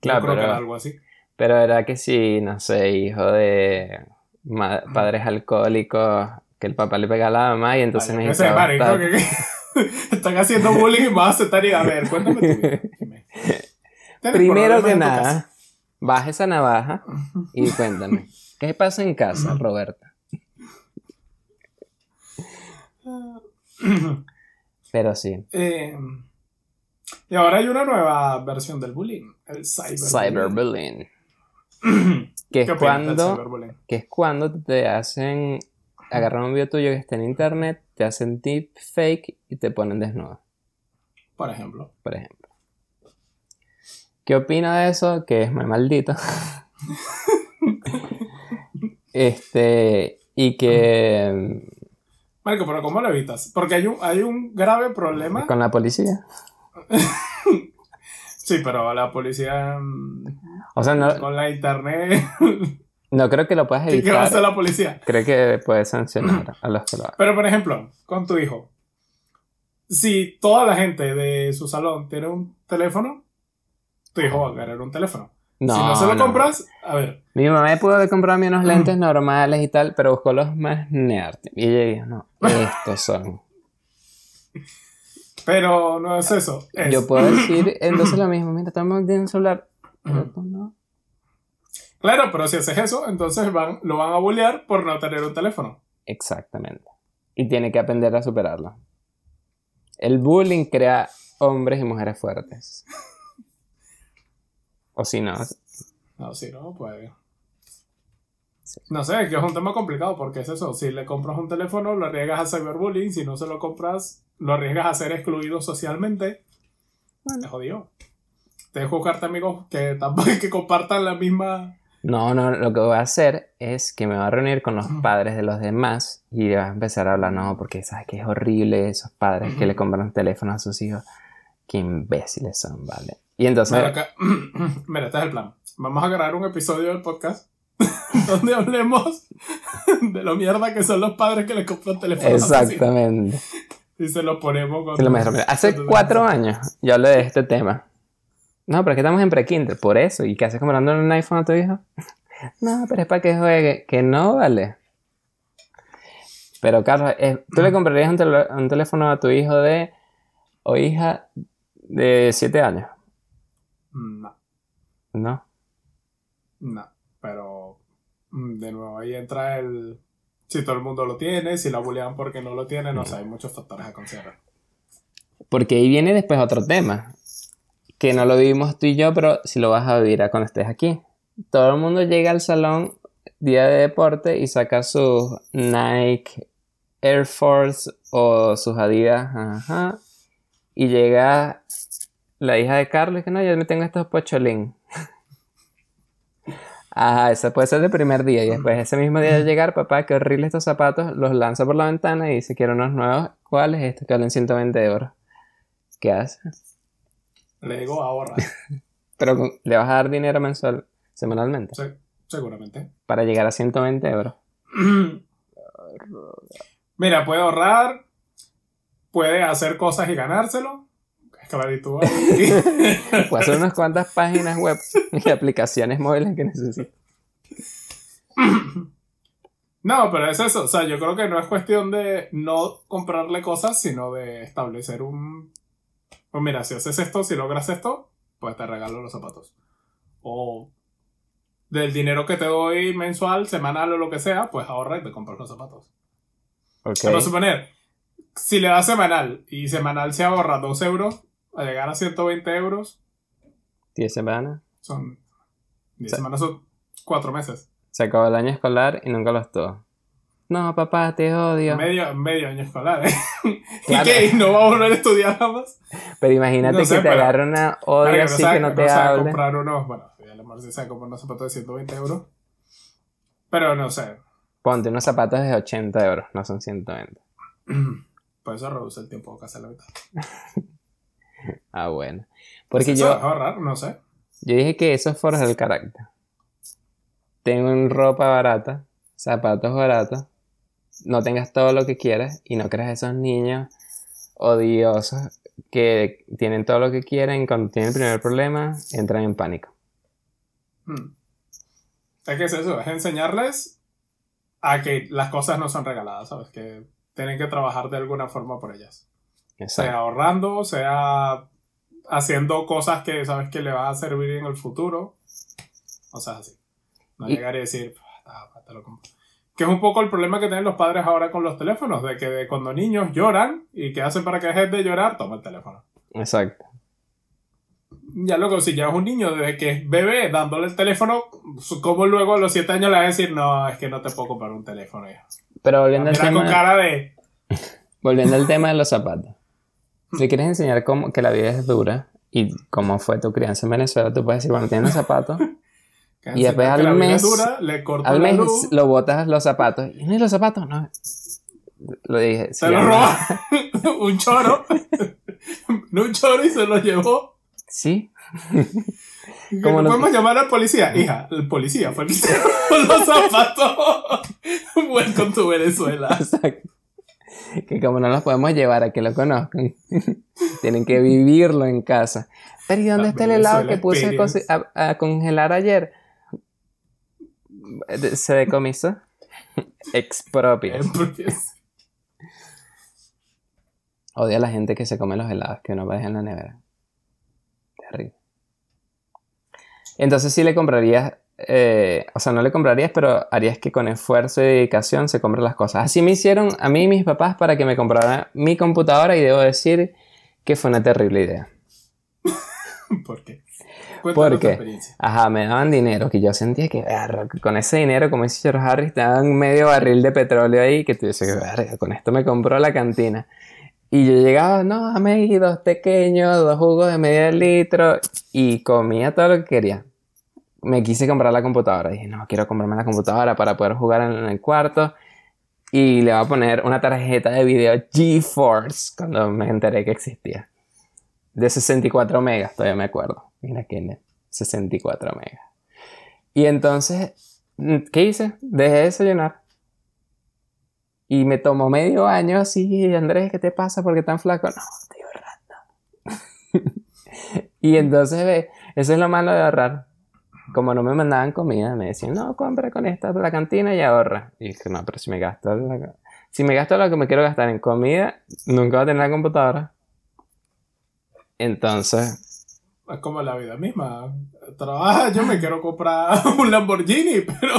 Claro, yo creo que pero- era algo así. Pero era que sí, no sé, hijo de padres alcohólicos, que el papá le pega a la mamá y entonces Ay, me dice, están haciendo bullying y vas a aceptar y a ver, cuéntame tú. dime. ¿Tienes Primero que nada, baja esa navaja y cuéntame, ¿qué pasa en casa, Roberta? Pero sí, Eh, y ahora hay una nueva versión del bullying, el cyberbullying. cyberbullying, que ¿Qué es cuando, que es cuando te hacen, agarran un video tuyo que está en internet, te hacen deep fake y te ponen desnudo, Por ejemplo. por ejemplo. ¿Qué opina de eso? Que es muy maldito. este, y que Marco, pero ¿cómo lo evitas? Porque hay un, hay un grave problema. con la policía. Sí, pero la policía mm, O sea, no, con la internet. no creo que lo puedas ¿Qué va a hacer evitar. la policía? Creo que puedes sancionar a los que lo hagan. Pero por ejemplo, con tu hijo. Si toda la gente de su salón tiene un teléfono, tu hijo va a querer un teléfono. No, si no se lo no. compras, a ver. Mi mamá me pudo haber comprado unos lentes normales y tal, pero buscó los más nerd. Y ella dijo, no, estos son. Pero no es eso. es- Yo puedo decir entonces lo mismo, mira, estamos en un celular. Pero no. Claro, pero si haces eso, entonces van, lo van a bullear por no tener un teléfono. Exactamente. Y tiene que aprender a superarlo. El bullying crea hombres y mujeres fuertes. O si no, No, si no, pues. Sí. No sé, es que es un tema complicado porque es eso. Si le compras un teléfono, lo arriesgas a cyberbullying. Si no se lo compras, lo arriesgas a ser excluido socialmente. Bueno. Te jodió. Te dejo buscarte amigos que tampoco que compartan la misma. No, no, lo que voy a hacer es que me voy a reunir con los padres de los demás y voy a empezar a hablar, no, porque sabes que es horrible esos padres que le compran teléfonos a sus hijos. Qué imbéciles son, ¿vale? Y entonces, Mira, acá- Mira, este es el plan. Vamos a grabar un episodio del podcast donde hablemos de lo mierda que son los padres que le compran teléfonos. a sus hijos. exactamente. Y se lo ponemos Se lo cuando... muestro. Mira, Hace cuatro años yo hablé de este tema. No, pero es que estamos en pre-kinder, por eso. ¿Y qué haces comprando un iPhone a tu hijo? No, pero es para que juegue. Que no vale. Pero Carlos, eh, ¿tú le comprarías un, teléfono a tu hijo de o hija de 7 años? No, No. no. Pero, mm, de nuevo, ahí entra el... Si todo el mundo lo tiene, si la bulean porque no lo tiene, no sé, hay muchos factores a considerar. Porque ahí viene después otro tema. Que no lo vivimos tú y yo, pero si lo vas a vivir a cuando estés aquí. Todo el mundo llega al salón día de deporte y saca sus Nike Air Force o sus Adidas. Ajá. Y llega la hija de Carlos que no, yo me tengo estos pocholín. Ajá, ese puede ser el primer día. Y después ese mismo día de llegar, papá, qué horrible estos zapatos, los lanza por la ventana y dice, quiero unos nuevos. ¿Cuáles? Estos que valen 120 euros. ¿Qué hace? Le digo ahorra, Pero le vas a dar dinero mensual, semanalmente, Se- seguramente. para llegar a 120 euros. Mira, puede ahorrar, puede hacer cosas y ganárselo. Esclavitud ahí. Puede hacer unas cuantas páginas web y aplicaciones móviles que necesita. No, pero es eso. O sea, yo creo que no es cuestión de no comprarle cosas, sino de establecer un. Pues mira, si haces esto, si logras esto, pues te regalo los zapatos. O del dinero que te doy mensual, semanal o lo que sea, pues ahorra y te compras los zapatos. Ok. Vamos a suponer, si le das semanal y semanal se ahorra 2 euros, a llegar a 120 euros, 10 semanas. son. 10 Sí. semanas son 4 meses. Se acabó el año escolar y nunca lo estuvo. No, papá, te odio. Medio, medio año escolar, ¿eh? Claro. ¿Y qué? ¿Y no va a volver a estudiar nada más? Pero imagínate No sé, que te agarre una odio así sabe- que no te sabe hable. comprar unos, bueno, ya le mejor si sabe comprar unos zapatos de 120 euros. Pero no sé, Ponte unos zapatos de 80 euros, no son 120. por eso reduce el tiempo casi a la mitad. Ah, bueno. Porque Eso yo, es ahorrar, no sé. yo dije que eso forja el carácter. Tengo ropa barata, zapatos baratos, no tengas todo lo que quieras y no creas esos niños odiosos que tienen todo lo que quieren y cuando tienen el primer problema entran en pánico. Mm. Es que es eso, es enseñarles a que las cosas no son regaladas, ¿sabes? Que tienen que trabajar de alguna forma por ellas. Sea ahorrando, sea haciendo cosas que sabes que le va a servir en el futuro. O sea, así. No Y- llegar y decir, "Ah, te lo compro". Que es un poco el problema que tienen los padres ahora con los teléfonos, de que de cuando niños lloran y que hacen para que dejes de llorar, toma el teléfono. Exacto. Ya luego, si llevas un niño desde que es bebé dándole el teléfono, ¿cómo luego a los 7 años le vas a decir, no, es que no te puedo comprar un teléfono? hijo"? Pero volviendo al, Mira con tema, cara de... volviendo al tema de los zapatos. Si quieres enseñar cómo, que la vida es dura y cómo fue tu crianza en Venezuela, tú puedes decir, bueno, tienes zapatos, Y después al mes- dura, le al mes luz, lo botas los zapatos. Y no, ¿y los zapatos, no. Lo dije. Se sí, lo roba un choro. no un choro y se lo llevó. Sí. ¿Cómo no podemos llamar al policía. Hija, el policía fue el que robó los zapatos. Welcome to Venezuela. Exacto. Que como no los podemos llevar a que lo conozcan, tienen que vivirlo en casa. Pero ¿y dónde La está el helado que puse a, congelar ayer? Se decomisó. Expropia. Odio a la gente que se come los helados que uno va a dejar en la nevera. Terrible. Entonces sí le comprarías, eh, o sea, no le comprarías, pero harías que con esfuerzo y dedicación se compren las cosas. Así me hicieron a mí y mis papás para que me comprara mi computadora y debo decir que fue una terrible idea. ¿Por qué? ¿Por Cuéntanos experiencia. Ajá, me daban dinero, que yo sentía que, verga, con ese dinero, como dice George Harris, te daban medio barril de petróleo ahí, que tú dices, verga, con esto me compró la cantina. Y yo llegaba, no, dame dos pequeños, dos jugos de medio litro, y comía todo lo que quería. Me quise comprar la computadora. Dije, no, quiero comprarme la computadora para poder jugar en el cuarto. Y le voy a poner una tarjeta de video GeForce, cuando me enteré que existía. De 64 megas, todavía me acuerdo. Mira que net, 64 megas. Y entonces, ¿qué hice? Dejé de desayunar. Y me tomó medio año así, Andrés, ¿qué te pasa? ¿Por qué tan flaco? No, estoy ahorrando. y entonces, ve, eso es lo malo de ahorrar. Como no me mandaban comida, me decían, no, compra con esta la cantina y ahorra. Y dije, no, pero si me gasto, la- si me gasto lo que me quiero gastar en comida, nunca voy a tener la computadora. Entonces, Es como la vida misma. Trabaja, yo me quiero comprar un Lamborghini, pero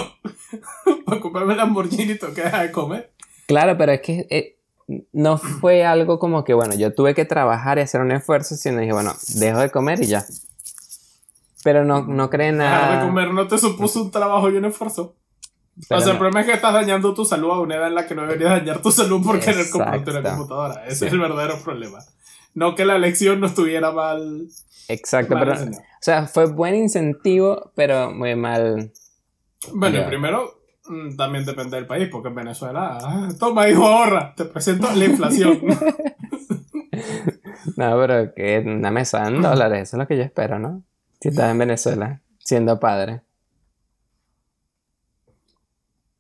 para comprarme el Lamborghini tengo que dejar de comer. claro, pero es que eh, no fue algo como que, bueno, yo tuve que trabajar y hacer un esfuerzo, sino dije, bueno, dejo de comer y ya. Pero no, no creen Dejar de nada. comer no te supuso un trabajo y un esfuerzo. pero o sea, el problema es que estás dañando tu salud a una edad en la que no deberías dañar tu salud por querer comprarte una computadora. Ese Sí. es el verdadero problema. No que la lección no estuviera mal. Exacto, mal pero, o sea, fue buen incentivo, pero muy mal. Bueno, primero, mm, también depende del país, porque en Venezuela, ah, toma hijo, ahorra, te presento la inflación. No, pero que una mesa en dólares, eso es lo que yo espero, ¿no? Si estás en Venezuela, siendo padre.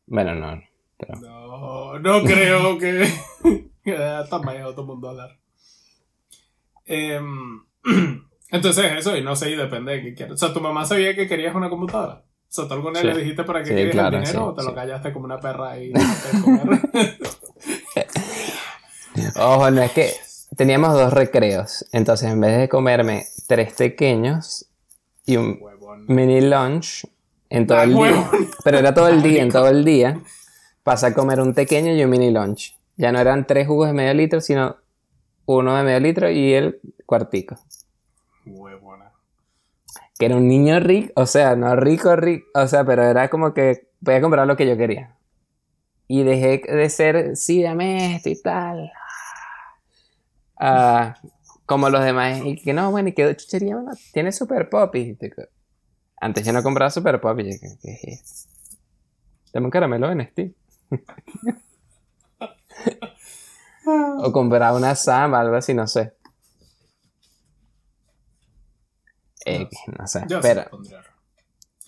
Bueno, no. Pero... No, no creo que. que toma hijo, toma un dólar. Em, entonces, eso, y no sé, y depende de qué quieras. O sea, tu mamá sabía que querías una computadora. O sea, ¿tú alguna vez Sí. le dijiste para qué Sí, querías claro, el dinero sí, o te lo callaste como una perra y? Ojo, no es que teníamos dos recreos. Entonces, en vez de comerme tres pequeños y un Huevón. mini lunch en todo Ah, el día, pero era todo el día, en todo el día, pasé a comer un pequeño y un mini lunch. Ya no eran tres jugos de medio litro, sino uno de medio litro y el cuartico. Huevona. Que era un niño rico, o sea, no rico, rico, o sea, pero era como que podía comprar lo que yo quería. Y dejé de ser, sí, dame esto y tal. Ah, como los demás. Y que no, bueno, y quedó chuchería, bueno, tiene super te- Antes yo no compraba super yo, ¿qué, es eso? Dame un caramelo en Steam. o compraba una samba, algo así, no sé. Eh, no sé, Yo pero sí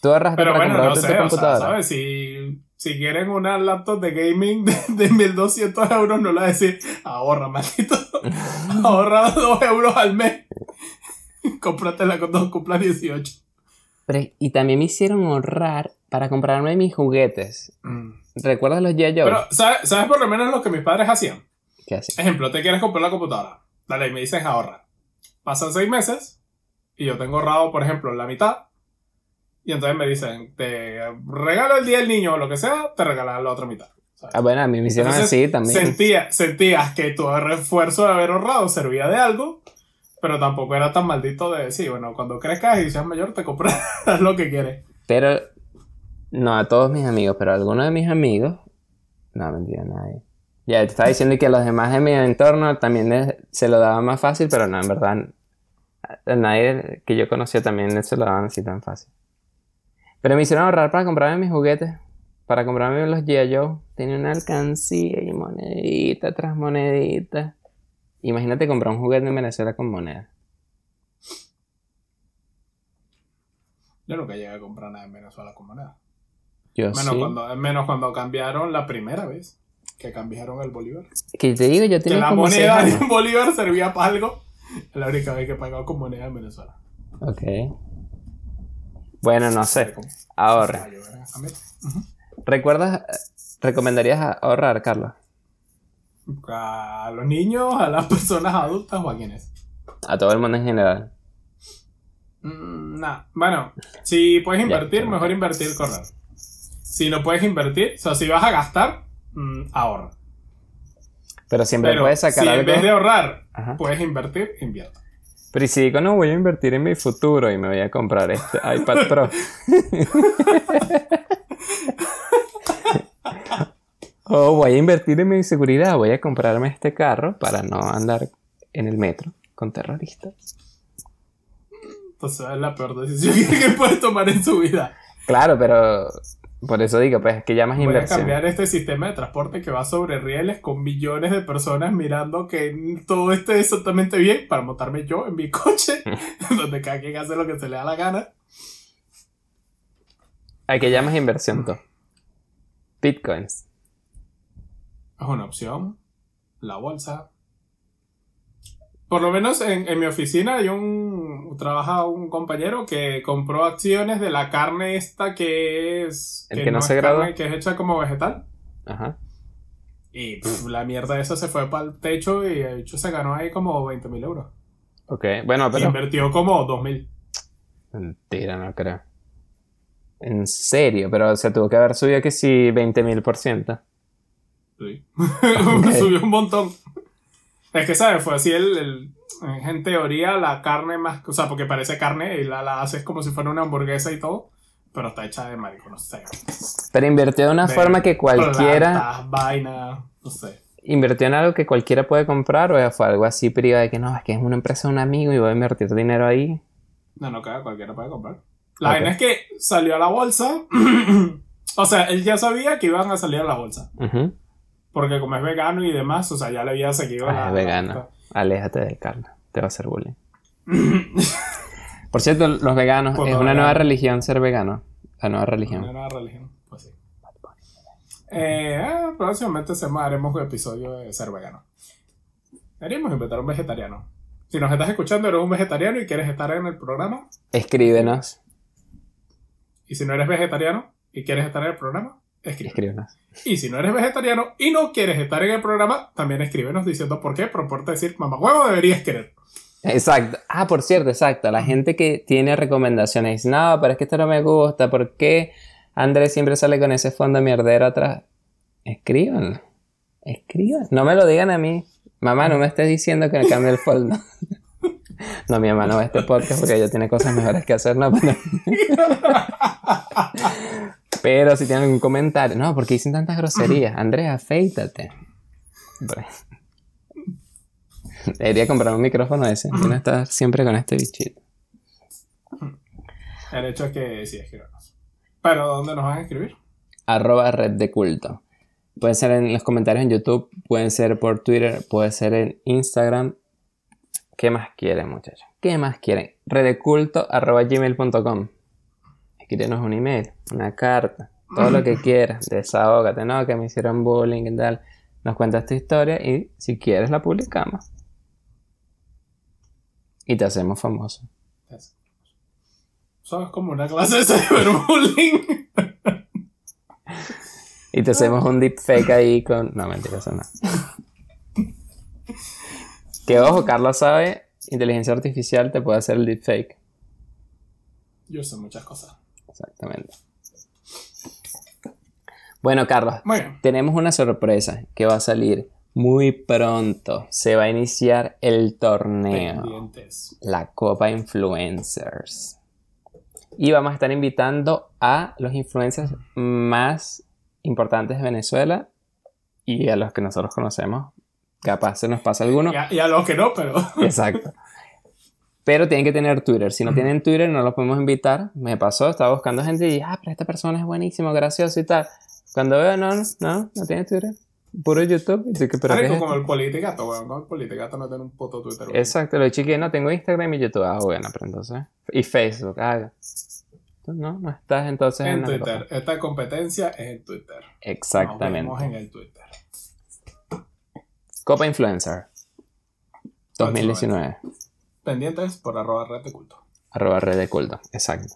tú ahorraste para bueno, no comprarte sé, tu o sea, computadora. ¿sabes? Si, si quieren una laptop de gaming de, de 1200 euros, no la decir, ahorra, maldito. ahorra 2 euros al mes. Cómpratela cuando cumpla 18. Pero- y también me hicieron ahorrar para comprarme mis juguetes. ¿Recuerdas los G.I. Pero, ¿sabes, ¿sabes por lo menos lo que mis padres hacían? ¿Qué? Ejemplo, te quieres comprar la computadora. Dale, y me dices ahorra. Pasan 6 meses y yo tengo ahorrado, por ejemplo, la mitad. Y entonces me dicen, te regalo el día del niño o lo que sea, te regalan la otra mitad. ¿sabes? Ah, bueno, a mí me hicieron Entonces, así también. Sentía, sentías que tu refuerzo de haber ahorrado servía de algo, pero tampoco era tan maldito de decir, bueno, cuando crezcas y seas mayor te compras lo que quieres. Pero, no a todos mis amigos, pero a algunos de mis amigos, no, mentira, nadie. Ya te estaba diciendo que a los demás de mi entorno también les- se lo daba más fácil, pero no, en verdad, a nadie que yo conocía también se lo daban así tan fácil. Pero me hicieron ahorrar para comprarme mis juguetes, para comprarme los G.I. Joe. Tenía una alcancía y monedita tras monedita. Imagínate comprar un juguete en Venezuela con moneda. Yo nunca llegué a comprar nada en Venezuela con moneda. Yo Menos, sí. cuando, menos cuando cambiaron la primera vez que cambiaron el bolívar. Que te digo, yo Que tenía la como moneda de un bolívar servía para algo. Es la única vez que he pagado con moneda en Venezuela. Ok. Bueno, no sé. Ahorra. ¿Recuerdas? ¿Recomendarías ahorrar, Carlos? A los niños, a las personas adultas o a quienes. A todo el mundo en general. Mm, nah. Bueno, si puedes invertir, mejor invertir correr. Si no puedes invertir, o sea, si vas a gastar, mm, ahorra. Pero siempre Pero puedes sacar si en vez de ahorrar Ajá. puedes invertir, invierte. Pero si digo, no, voy a invertir en mi futuro y me voy a comprar este iPad Pro. o voy a invertir en mi seguridad, voy a comprarme este carro para no andar en el metro con terroristas. Entonces es la peor decisión que puedes tomar en su vida. Claro, pero por eso digo, pues que ya más Voy a inversión. cambiar este sistema de transporte que va sobre rieles con millones de personas mirando que todo esté exactamente bien para montarme yo en mi coche, donde cada quien hace lo que se le da la gana. Hay que ya más inversión, tú. Bitcoins. es una opción. La bolsa. Por lo menos en, en mi oficina hay un. Trabaja un compañero que compró acciones de la carne esta que es. El que no es se gradúa. carne, que es hecha como vegetal. Ajá. Y pff, la mierda esa se fue para el techo y de hecho se ganó ahí como 20 mil euros. Ok. Bueno, Y pero. invirtió como 2 mil. Mentira, no creo. En serio, pero se tuvo que haber subido que sí 20.000 por ciento. Sí. Subió un montón. Es que, ¿sabes? Fue así el, el- En teoría, la carne más. O sea, porque parece carne y la, la haces como si fuera una hamburguesa y todo. Pero está hecha de marico, no sé. Pero invirtió de una De forma que cualquiera. plantas, vaina, no sé. ¿Invirtió en algo que cualquiera puede comprar o fue algo así privado de que no, es que es una empresa de un amigo y voy a invertir dinero ahí? No, no, claro, cualquiera puede comprar. La Ok. vaina es que salió a la bolsa. o sea, él ya sabía que iban a salir a la bolsa. Ujú. Porque como es vegano y demás, o sea, ya le había seguido Ah, la. es vegano. Aléjate de carne, te va a hacer bullying. Por cierto, los veganos, es una nueva religión ser vegano. La nueva Una religión. nueva religión, pues sí. Eh, ah, próximamente haremos un episodio de ser vegano. Deberíamos inventar un vegetariano. Si nos estás escuchando, eres un vegetariano y quieres estar en el programa. Escríbenos, Y si no eres vegetariano y quieres estar en el programa, escribe. escríbenos. Y si no eres vegetariano y no quieres estar en el programa, también escríbenos diciendo por qué, pero por decir, mamá huevo, deberías querer. Exacto. Ah, por cierto, exacto. La gente que tiene recomendaciones, no, pero es que esto no me gusta, ¿por qué Andrés siempre sale con ese fondo mierdero atrás? Escriban. Escriban. No me lo digan a mí. Mamá, no me estés diciendo que me cambie el fondo. No, mi mamá no ve este podcast porque ella tiene cosas mejores que hacer, no, pero... Si tienen algún comentario, no, porque dicen tantas groserías. Andrés, afeítate. Debería comprar un micrófono ese. Y no estar siempre con este bichito. El hecho es que sí, escríbenos. Pero ¿dónde nos van a escribir? Arroba red de culto. Pueden ser en los comentarios en YouTube, pueden ser por Twitter, puede ser en Instagram. ¿Qué más quieren, muchachos? ¿Qué más quieren? Redeculto arroba gmail.com. Escríbenos un email, una carta, todo lo que quieras. Desahógate, ¿no? Que me hicieron bullying y tal. Nos cuentas tu historia y si quieres la publicamos. Y te hacemos famoso. Eso es como una clase de cyberbullying. Y te hacemos un deepfake ahí con. No, mentira, eso no. Que ojo, Carlos sabe, inteligencia artificial te puede hacer el deepfake. Yo sé muchas cosas. Exactamente. Bueno, Carlos, tenemos una sorpresa que va a salir muy pronto. Se va a iniciar el torneo, Pendientes. la Copa Influencers. Y vamos a estar invitando a los influencers más importantes de Venezuela y a los que nosotros conocemos. Capaz se nos pasa alguno. Y a, y a los que no, pero. Exacto. Pero tienen que tener Twitter. Si no tienen Twitter, no los podemos invitar. Me pasó, estaba buscando gente y dije, ah, pero esta persona es buenísimo, gracioso y tal. Cuando veo, no, no, no, no tiene Twitter. Puro YouTube. Y ¿pero Marico, esto? como el politicato, weón. Como el politicato no tiene un puto Twitter. weón. Exacto, lo chiqué, no tengo Instagram y YouTube. Ah, bueno, pero entonces. Y Facebook, ah. No, no estás entonces En la Twitter. Esta competencia es en Twitter. Nos Exactamente. vemos en el Twitter. Copa Influencer 2019. Pendientes por arroba red de culto. Arroba red de culto. Exacto.